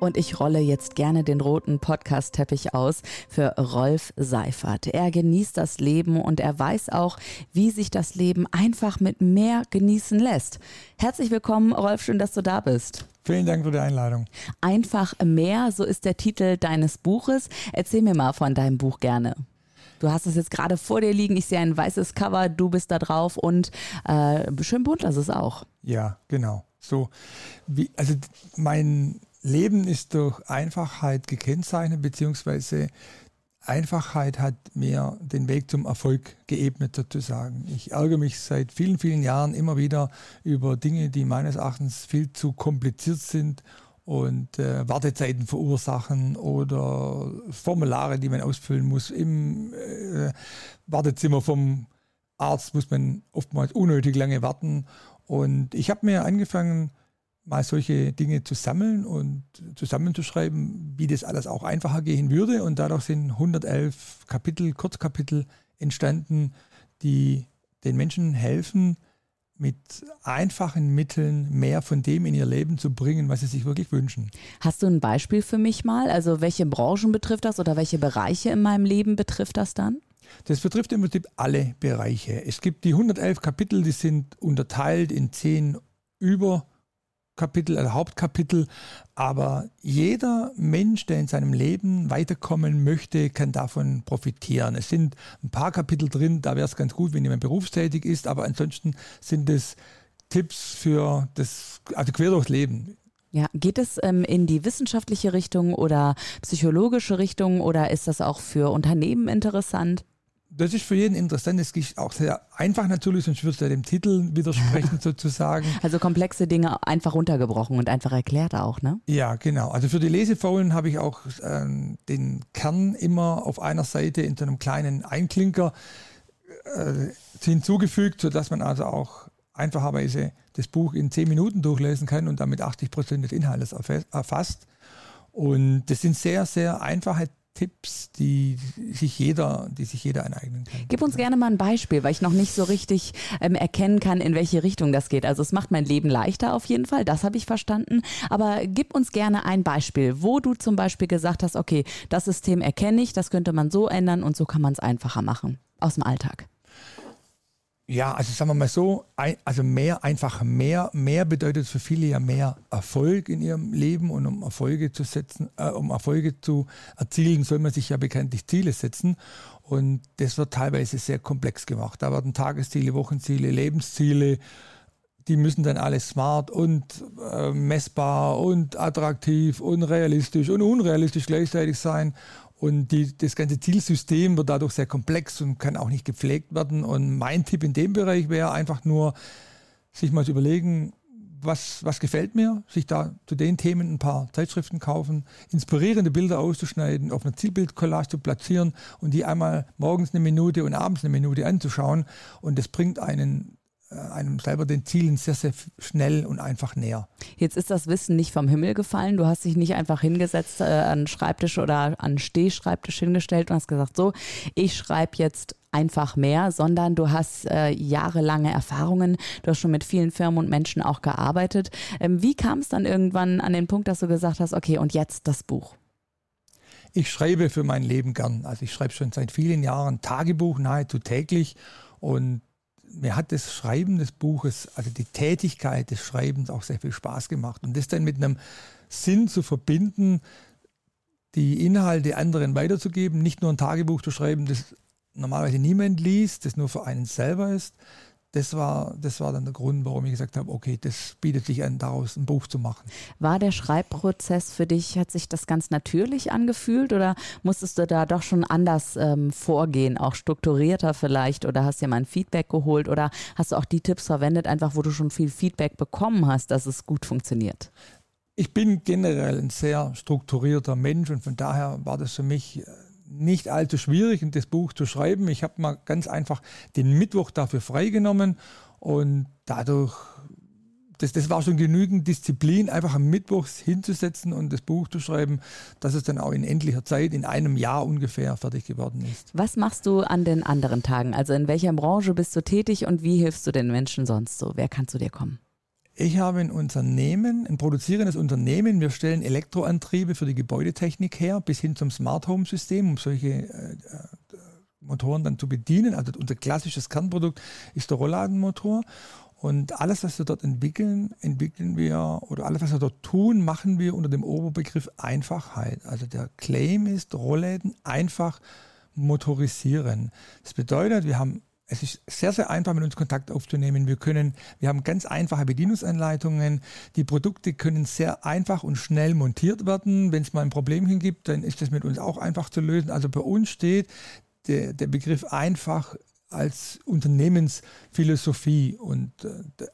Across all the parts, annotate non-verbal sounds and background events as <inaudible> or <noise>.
Und ich rolle jetzt gerne den roten Podcast-Teppich aus für Rolf Seifert. Er genießt das Leben und er weiß auch, wie sich das Leben einfach mit mehr genießen lässt. Herzlich willkommen, Rolf, schön, dass du da bist. Vielen Dank für die Einladung. Einfach mehr, so ist der Titel deines Buches. Erzähl mir mal von deinem Buch gerne. Du hast es jetzt gerade vor dir liegen. Ich sehe ein weißes Cover, du bist da drauf und äh, schön bunt ist auch. Ja, genau. So, wie, also mein Leben ist durch Einfachheit gekennzeichnet, beziehungsweise Einfachheit hat mir den Weg zum Erfolg geebnet sozusagen. Ich ärgere mich seit vielen, vielen Jahren immer wieder über Dinge, die meines Erachtens viel zu kompliziert sind und äh, Wartezeiten verursachen oder Formulare, die man ausfüllen muss. Im äh, Wartezimmer vom Arzt muss man oftmals unnötig lange warten. Und ich habe mir angefangen, mal solche Dinge zu sammeln und zusammenzuschreiben, wie das alles auch einfacher gehen würde. Und dadurch sind 111 Kapitel, Kurzkapitel entstanden, die den Menschen helfen, mit einfachen Mitteln mehr von dem in ihr Leben zu bringen, was sie sich wirklich wünschen. Hast du ein Beispiel für mich mal? Also welche Branchen betrifft das oder welche Bereiche in meinem Leben betrifft das dann? Das betrifft im Prinzip alle Bereiche. Es gibt die 111 Kapitel, die sind unterteilt in zehn Über- Kapitel, also Hauptkapitel. Aber jeder Mensch, der in seinem Leben weiterkommen möchte, kann davon profitieren. Es sind ein paar Kapitel drin, da wäre es ganz gut, wenn jemand berufstätig ist, aber ansonsten sind es Tipps für das, also quer durchs Leben. Ja, geht es ähm, in die wissenschaftliche Richtung oder psychologische Richtung oder ist das auch für Unternehmen interessant? Das ist für jeden interessant. Es ist auch sehr einfach natürlich, sonst würde es ja dem Titel widersprechen <laughs> sozusagen. Also komplexe Dinge einfach runtergebrochen und einfach erklärt auch, ne? Ja, genau. Also für die Lesefaulen habe ich auch ähm, den Kern immer auf einer Seite in so einem kleinen Einklinker äh, hinzugefügt, sodass man also auch einfacherweise das Buch in zehn Minuten durchlesen kann und damit 80 Prozent des Inhalts erfasst. Und das sind sehr, sehr einfache Tipps, die sich jeder, die sich jeder aneignen kann. Gib uns gerne mal ein Beispiel, weil ich noch nicht so richtig ähm, erkennen kann, in welche Richtung das geht. Also es macht mein Leben leichter auf jeden Fall, das habe ich verstanden. Aber gib uns gerne ein Beispiel, wo du zum Beispiel gesagt hast, okay, das System erkenne ich, das könnte man so ändern und so kann man es einfacher machen aus dem Alltag. Ja, also sagen wir mal so, also mehr, einfach mehr, mehr bedeutet für viele ja mehr Erfolg in ihrem Leben und um Erfolge zu setzen, äh, um Erfolge zu erzielen, soll man sich ja bekanntlich Ziele setzen. Und das wird teilweise sehr komplex gemacht. Da werden Tagesziele, Wochenziele, Lebensziele, die müssen dann alles smart und äh, messbar und attraktiv und realistisch und unrealistisch gleichzeitig sein. Und die, das ganze Zielsystem wird dadurch sehr komplex und kann auch nicht gepflegt werden. Und mein Tipp in dem Bereich wäre einfach nur, sich mal zu überlegen, was, was gefällt mir, sich da zu den Themen ein paar Zeitschriften kaufen, inspirierende Bilder auszuschneiden, auf einer Zielbildcollage zu platzieren und die einmal morgens eine Minute und abends eine Minute anzuschauen. Und das bringt einen einem selber den Zielen sehr, sehr schnell und einfach näher. Jetzt ist das Wissen nicht vom Himmel gefallen. Du hast dich nicht einfach hingesetzt äh, an Schreibtisch oder an Stehschreibtisch hingestellt und hast gesagt, so, ich schreibe jetzt einfach mehr, sondern du hast äh, jahrelange Erfahrungen, du hast schon mit vielen Firmen und Menschen auch gearbeitet. Ähm, wie kam es dann irgendwann an den Punkt, dass du gesagt hast, okay, und jetzt das Buch? Ich schreibe für mein Leben gern. Also ich schreibe schon seit vielen Jahren Tagebuch nahezu täglich und mir hat das Schreiben des Buches, also die Tätigkeit des Schreibens auch sehr viel Spaß gemacht. Und das dann mit einem Sinn zu verbinden, die Inhalte anderen weiterzugeben, nicht nur ein Tagebuch zu schreiben, das normalerweise niemand liest, das nur für einen selber ist, das war, das war dann der Grund, warum ich gesagt habe, okay, das bietet sich an, daraus ein Buch zu machen. War der Schreibprozess für dich, hat sich das ganz natürlich angefühlt oder musstest du da doch schon anders ähm, vorgehen, auch strukturierter vielleicht oder hast dir mal ein Feedback geholt oder hast du auch die Tipps verwendet, einfach wo du schon viel Feedback bekommen hast, dass es gut funktioniert? Ich bin generell ein sehr strukturierter Mensch und von daher war das für mich äh, nicht allzu schwierig, das Buch zu schreiben. Ich habe mal ganz einfach den Mittwoch dafür freigenommen Und dadurch, das, das war schon genügend Disziplin, einfach am Mittwochs hinzusetzen und das Buch zu schreiben, dass es dann auch in endlicher Zeit, in einem Jahr ungefähr, fertig geworden ist. Was machst du an den anderen Tagen? Also in welcher Branche bist du tätig und wie hilfst du den Menschen sonst so? Wer kann zu dir kommen? Ich habe ein Unternehmen, ein produzierendes Unternehmen. Wir stellen Elektroantriebe für die Gebäudetechnik her, bis hin zum Smart Home System, um solche äh, Motoren dann zu bedienen. Also unser klassisches Kernprodukt ist der Rollladenmotor. Und alles, was wir dort entwickeln, entwickeln wir oder alles, was wir dort tun, machen wir unter dem Oberbegriff Einfachheit. Also der Claim ist, Rollläden einfach motorisieren. Das bedeutet, wir haben es ist sehr, sehr einfach, mit uns Kontakt aufzunehmen. Wir können, wir haben ganz einfache Bedienungsanleitungen. Die Produkte können sehr einfach und schnell montiert werden. Wenn es mal ein Problem gibt, dann ist das mit uns auch einfach zu lösen. Also bei uns steht der, der Begriff einfach als Unternehmensphilosophie und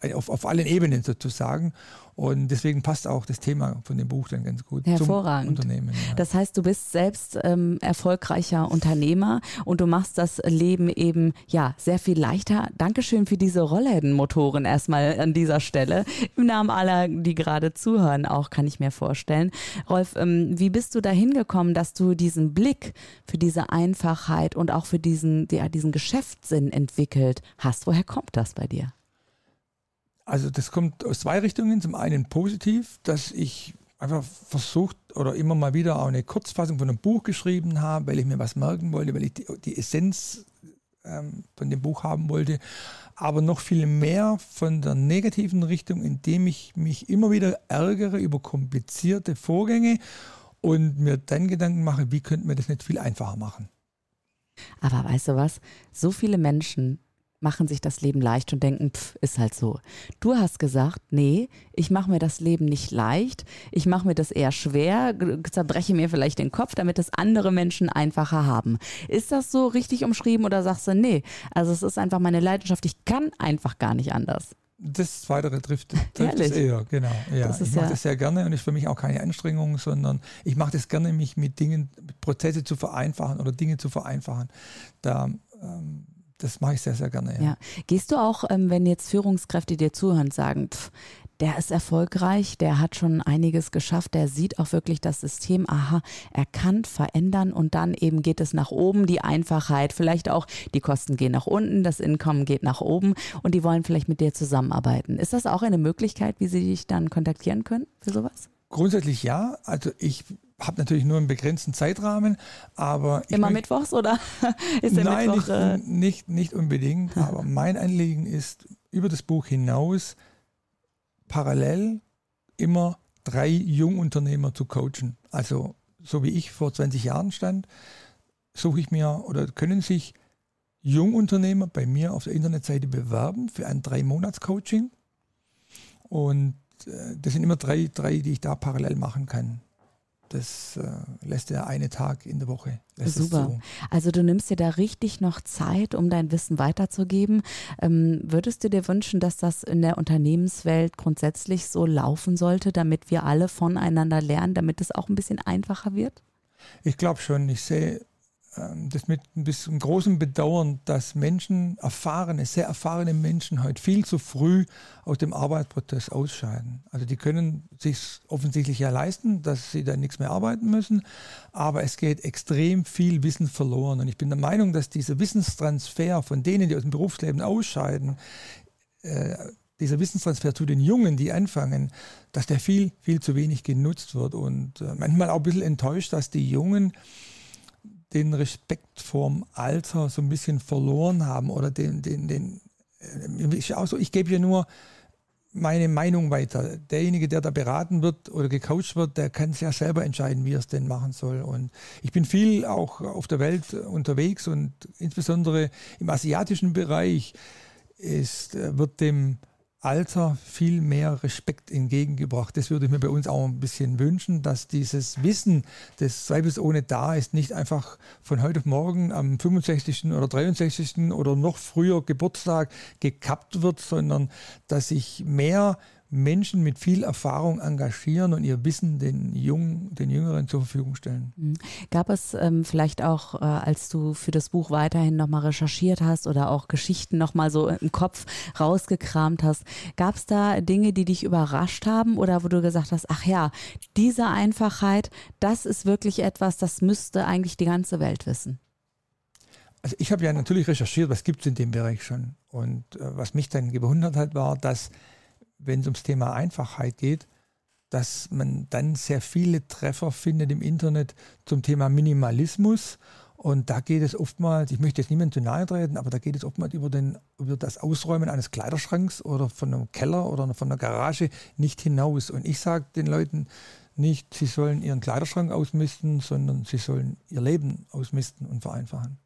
äh, auf, auf allen Ebenen sozusagen. Und deswegen passt auch das Thema von dem Buch dann ganz gut Hervorragend. zum Unternehmen. Ja. Das heißt, du bist selbst ähm, erfolgreicher Unternehmer und du machst das Leben eben ja sehr viel leichter. Dankeschön für diese Rolllädenmotoren erstmal an dieser Stelle. Im Namen aller, die gerade zuhören, auch kann ich mir vorstellen. Rolf, ähm, wie bist du dahin gekommen, dass du diesen Blick für diese Einfachheit und auch für diesen, ja, diesen Geschäftssinn entwickelt hast? Woher kommt das bei dir? Also das kommt aus zwei Richtungen. Zum einen positiv, dass ich einfach versucht oder immer mal wieder auch eine Kurzfassung von einem Buch geschrieben habe, weil ich mir was merken wollte, weil ich die, die Essenz ähm, von dem Buch haben wollte. Aber noch viel mehr von der negativen Richtung, indem ich mich immer wieder ärgere über komplizierte Vorgänge und mir dann Gedanken mache, wie könnten wir das nicht viel einfacher machen. Aber weißt du was? So viele Menschen machen sich das Leben leicht und denken, pff, ist halt so. Du hast gesagt, nee, ich mache mir das Leben nicht leicht, ich mache mir das eher schwer, zerbreche mir vielleicht den Kopf, damit es andere Menschen einfacher haben. Ist das so richtig umschrieben oder sagst du, nee, also es ist einfach meine Leidenschaft, ich kann einfach gar nicht anders? Das Zweitere trifft, <laughs> trifft es eher, genau. Ja, ich mache ja das sehr gerne und ist für mich auch keine Anstrengung, sondern ich mache das gerne, mich mit Dingen, Prozesse zu vereinfachen oder Dinge zu vereinfachen. Da ähm, das mache ich sehr, sehr gerne. Ja. ja. Gehst du auch, ähm, wenn jetzt Führungskräfte dir zuhören, sagen, pff, der ist erfolgreich, der hat schon einiges geschafft, der sieht auch wirklich das System, aha, erkannt, verändern und dann eben geht es nach oben, die Einfachheit, vielleicht auch die Kosten gehen nach unten, das Einkommen geht nach oben und die wollen vielleicht mit dir zusammenarbeiten. Ist das auch eine Möglichkeit, wie sie dich dann kontaktieren können für sowas? Grundsätzlich ja. Also ich habe natürlich nur einen begrenzten Zeitrahmen, aber immer mittwochs oder <laughs> ist der Nein, Mittwoch, nicht, äh nicht, nicht unbedingt. <laughs> aber mein Anliegen ist über das Buch hinaus parallel immer drei Jungunternehmer zu coachen. Also so wie ich vor 20 Jahren stand, suche ich mir oder können sich Jungunternehmer bei mir auf der Internetseite bewerben für ein Drei-Monats-Coaching. Und äh, das sind immer drei, drei, die ich da parallel machen kann. Das äh, lässt der eine Tag in der Woche. Super. Also du nimmst dir da richtig noch Zeit, um dein Wissen weiterzugeben. Ähm, würdest du dir wünschen, dass das in der Unternehmenswelt grundsätzlich so laufen sollte, damit wir alle voneinander lernen, damit es auch ein bisschen einfacher wird? Ich glaube schon. Ich sehe das mit ein bisschen großem Bedauern, dass Menschen, erfahrene, sehr erfahrene Menschen heute viel zu früh aus dem Arbeitsprozess ausscheiden. Also die können sich offensichtlich ja leisten, dass sie dann nichts mehr arbeiten müssen, aber es geht extrem viel Wissen verloren. Und ich bin der Meinung, dass dieser Wissenstransfer von denen, die aus dem Berufsleben ausscheiden, äh, dieser Wissenstransfer zu den Jungen, die anfangen, dass der viel, viel zu wenig genutzt wird. Und äh, manchmal auch ein bisschen enttäuscht, dass die Jungen den Respekt vorm Alter so ein bisschen verloren haben oder den, den, den äh, ich, auch so, ich gebe ja nur meine Meinung weiter. Derjenige, der da beraten wird oder gecoacht wird, der kann es ja selber entscheiden, wie er es denn machen soll. Und ich bin viel auch auf der Welt unterwegs und insbesondere im asiatischen Bereich ist, äh, wird dem Alter viel mehr Respekt entgegengebracht. Das würde ich mir bei uns auch ein bisschen wünschen, dass dieses Wissen des zweifelsohne da ist, nicht einfach von heute auf morgen am 65. oder 63. oder noch früher Geburtstag gekappt wird, sondern dass ich mehr Menschen mit viel Erfahrung engagieren und ihr Wissen den Jungen, den Jüngeren zur Verfügung stellen. Mhm. Gab es ähm, vielleicht auch, äh, als du für das Buch weiterhin nochmal recherchiert hast oder auch Geschichten nochmal so im Kopf rausgekramt hast, gab es da Dinge, die dich überrascht haben oder wo du gesagt hast, ach ja, diese Einfachheit, das ist wirklich etwas, das müsste eigentlich die ganze Welt wissen? Also ich habe ja natürlich recherchiert, was gibt es in dem Bereich schon. Und äh, was mich dann gewundert hat, war, dass wenn es ums Thema Einfachheit geht, dass man dann sehr viele Treffer findet im Internet zum Thema Minimalismus. Und da geht es oftmals, ich möchte jetzt niemandem zu nahe treten, aber da geht es oftmals über, den, über das Ausräumen eines Kleiderschranks oder von einem Keller oder von einer Garage nicht hinaus. Und ich sage den Leuten nicht, sie sollen ihren Kleiderschrank ausmisten, sondern sie sollen ihr Leben ausmisten und vereinfachen.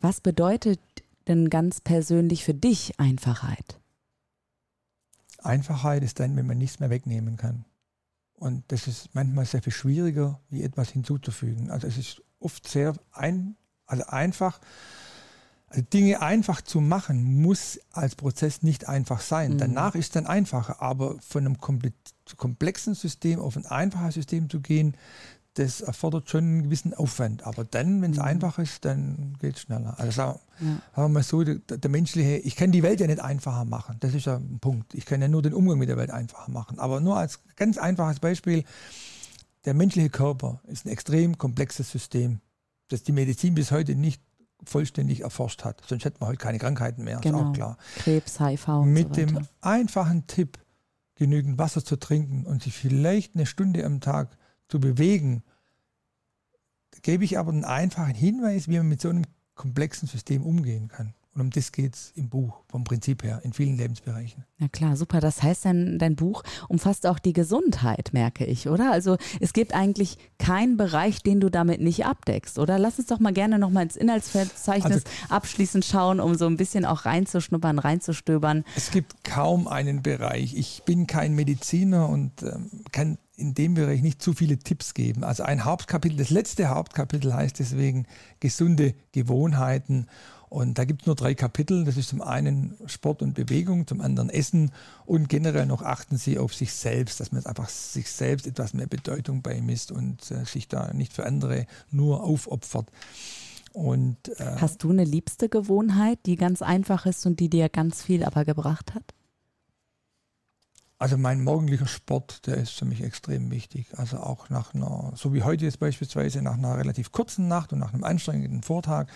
Was bedeutet denn ganz persönlich für dich Einfachheit? Einfachheit ist dann, wenn man nichts mehr wegnehmen kann. Und das ist manchmal sehr viel schwieriger, wie etwas hinzuzufügen. Also es ist oft sehr ein, also einfach, also Dinge einfach zu machen, muss als Prozess nicht einfach sein. Mhm. Danach ist es dann einfacher, aber von einem komplexen System auf ein einfaches System zu gehen, das erfordert schon einen gewissen Aufwand. Aber dann, wenn es mhm. einfach ist, dann geht es schneller. Also sagen, wir mal so, der, der, menschliche, ich kann die Welt ja nicht einfacher machen. Das ist ja ein Punkt. Ich kann ja nur den Umgang mit der Welt einfacher machen. Aber nur als ganz einfaches Beispiel, der menschliche Körper ist ein extrem komplexes System, das die Medizin bis heute nicht vollständig erforscht hat. Sonst hätten wir heute keine Krankheiten mehr, genau. ist auch klar. Krebs, HIV und Mit so dem einfachen Tipp, genügend Wasser zu trinken und sich vielleicht eine Stunde am Tag zu bewegen, gebe ich aber einen einfachen Hinweis, wie man mit so einem komplexen System umgehen kann. Und um das geht es im Buch, vom Prinzip her, in vielen Lebensbereichen. Ja klar, super. Das heißt, dein, dein Buch umfasst auch die Gesundheit, merke ich, oder? Also es gibt eigentlich keinen Bereich, den du damit nicht abdeckst, oder? Lass uns doch mal gerne nochmal ins Inhaltsverzeichnis also, abschließend schauen, um so ein bisschen auch reinzuschnuppern, reinzustöbern. Es gibt kaum einen Bereich. Ich bin kein Mediziner und ähm, kann in dem Bereich nicht zu viele Tipps geben. Also ein Hauptkapitel, das letzte Hauptkapitel heißt deswegen gesunde Gewohnheiten. Und da gibt es nur drei Kapitel. Das ist zum einen Sport und Bewegung, zum anderen Essen und generell noch achten Sie auf sich selbst, dass man einfach sich selbst etwas mehr Bedeutung beimisst und äh, sich da nicht für andere nur aufopfert. Und, äh, Hast du eine liebste Gewohnheit, die ganz einfach ist und die dir ganz viel aber gebracht hat? Also mein morgendlicher Sport, der ist für mich extrem wichtig. Also auch nach einer, so wie heute jetzt beispielsweise, nach einer relativ kurzen Nacht und nach einem anstrengenden Vortag,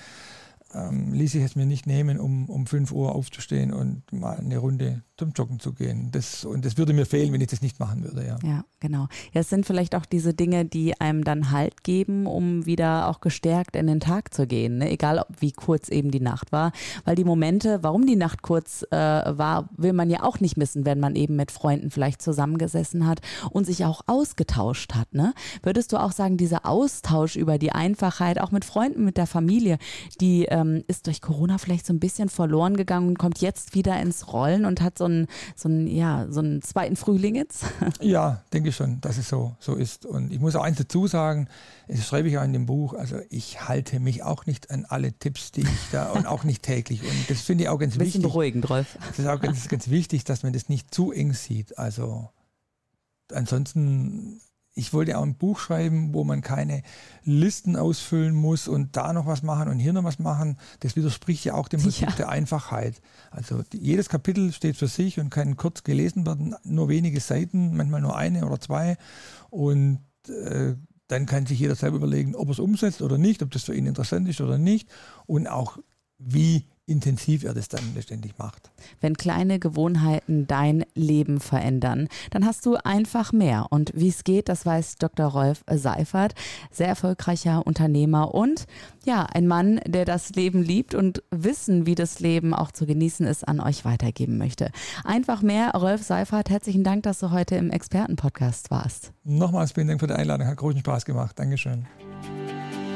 ähm, ließ ich es mir nicht nehmen, um, um 5 Uhr aufzustehen und mal eine Runde zum Joggen zu gehen. Das, und das würde mir fehlen, wenn ich das nicht machen würde. Ja, ja genau. Ja, es sind vielleicht auch diese Dinge, die einem dann Halt geben, um wieder auch gestärkt in den Tag zu gehen. Ne? Egal, ob, wie kurz eben die Nacht war. Weil die Momente, warum die Nacht kurz äh, war, will man ja auch nicht missen, wenn man eben mit Freunden vielleicht zusammengesessen hat und sich auch ausgetauscht hat. Ne? Würdest du auch sagen, dieser Austausch über die Einfachheit, auch mit Freunden, mit der Familie, die ähm, ist durch Corona vielleicht so ein bisschen verloren gegangen und kommt jetzt wieder ins Rollen und hat so einen, so einen, ja, so einen zweiten Frühling jetzt? <laughs> Ja, denke ich schon, dass es so, so ist. Und ich muss auch eins dazu sagen, das schreibe ich auch in dem Buch, also ich halte mich auch nicht an alle Tipps, die ich da und auch nicht täglich. Und das finde ich auch ganz ein bisschen wichtig. beruhigend, Rolf. Das ist auch ganz, ganz wichtig, dass man das nicht zu eng sieht. Also ansonsten ich wollte auch ein Buch schreiben, wo man keine Listen ausfüllen muss und da noch was machen und hier noch was machen. Das widerspricht ja auch dem Prinzip ja. der Einfachheit. Also jedes Kapitel steht für sich und kann kurz gelesen werden, nur wenige Seiten, manchmal nur eine oder zwei. Und äh, dann kann sich jeder selber überlegen, ob er es umsetzt oder nicht, ob das für ihn interessant ist oder nicht und auch wie intensiv er das dann letztendlich macht. Wenn kleine Gewohnheiten dein Leben verändern, dann hast du einfach mehr. Und wie es geht, das weiß Dr. Rolf Seifert, sehr erfolgreicher Unternehmer und ja, ein Mann, der das Leben liebt und Wissen, wie das Leben auch zu genießen ist, an euch weitergeben möchte. Einfach mehr, Rolf Seifert, herzlichen Dank, dass du heute im Expertenpodcast warst. Nochmals vielen Dank für die Einladung, hat großen Spaß gemacht. Dankeschön.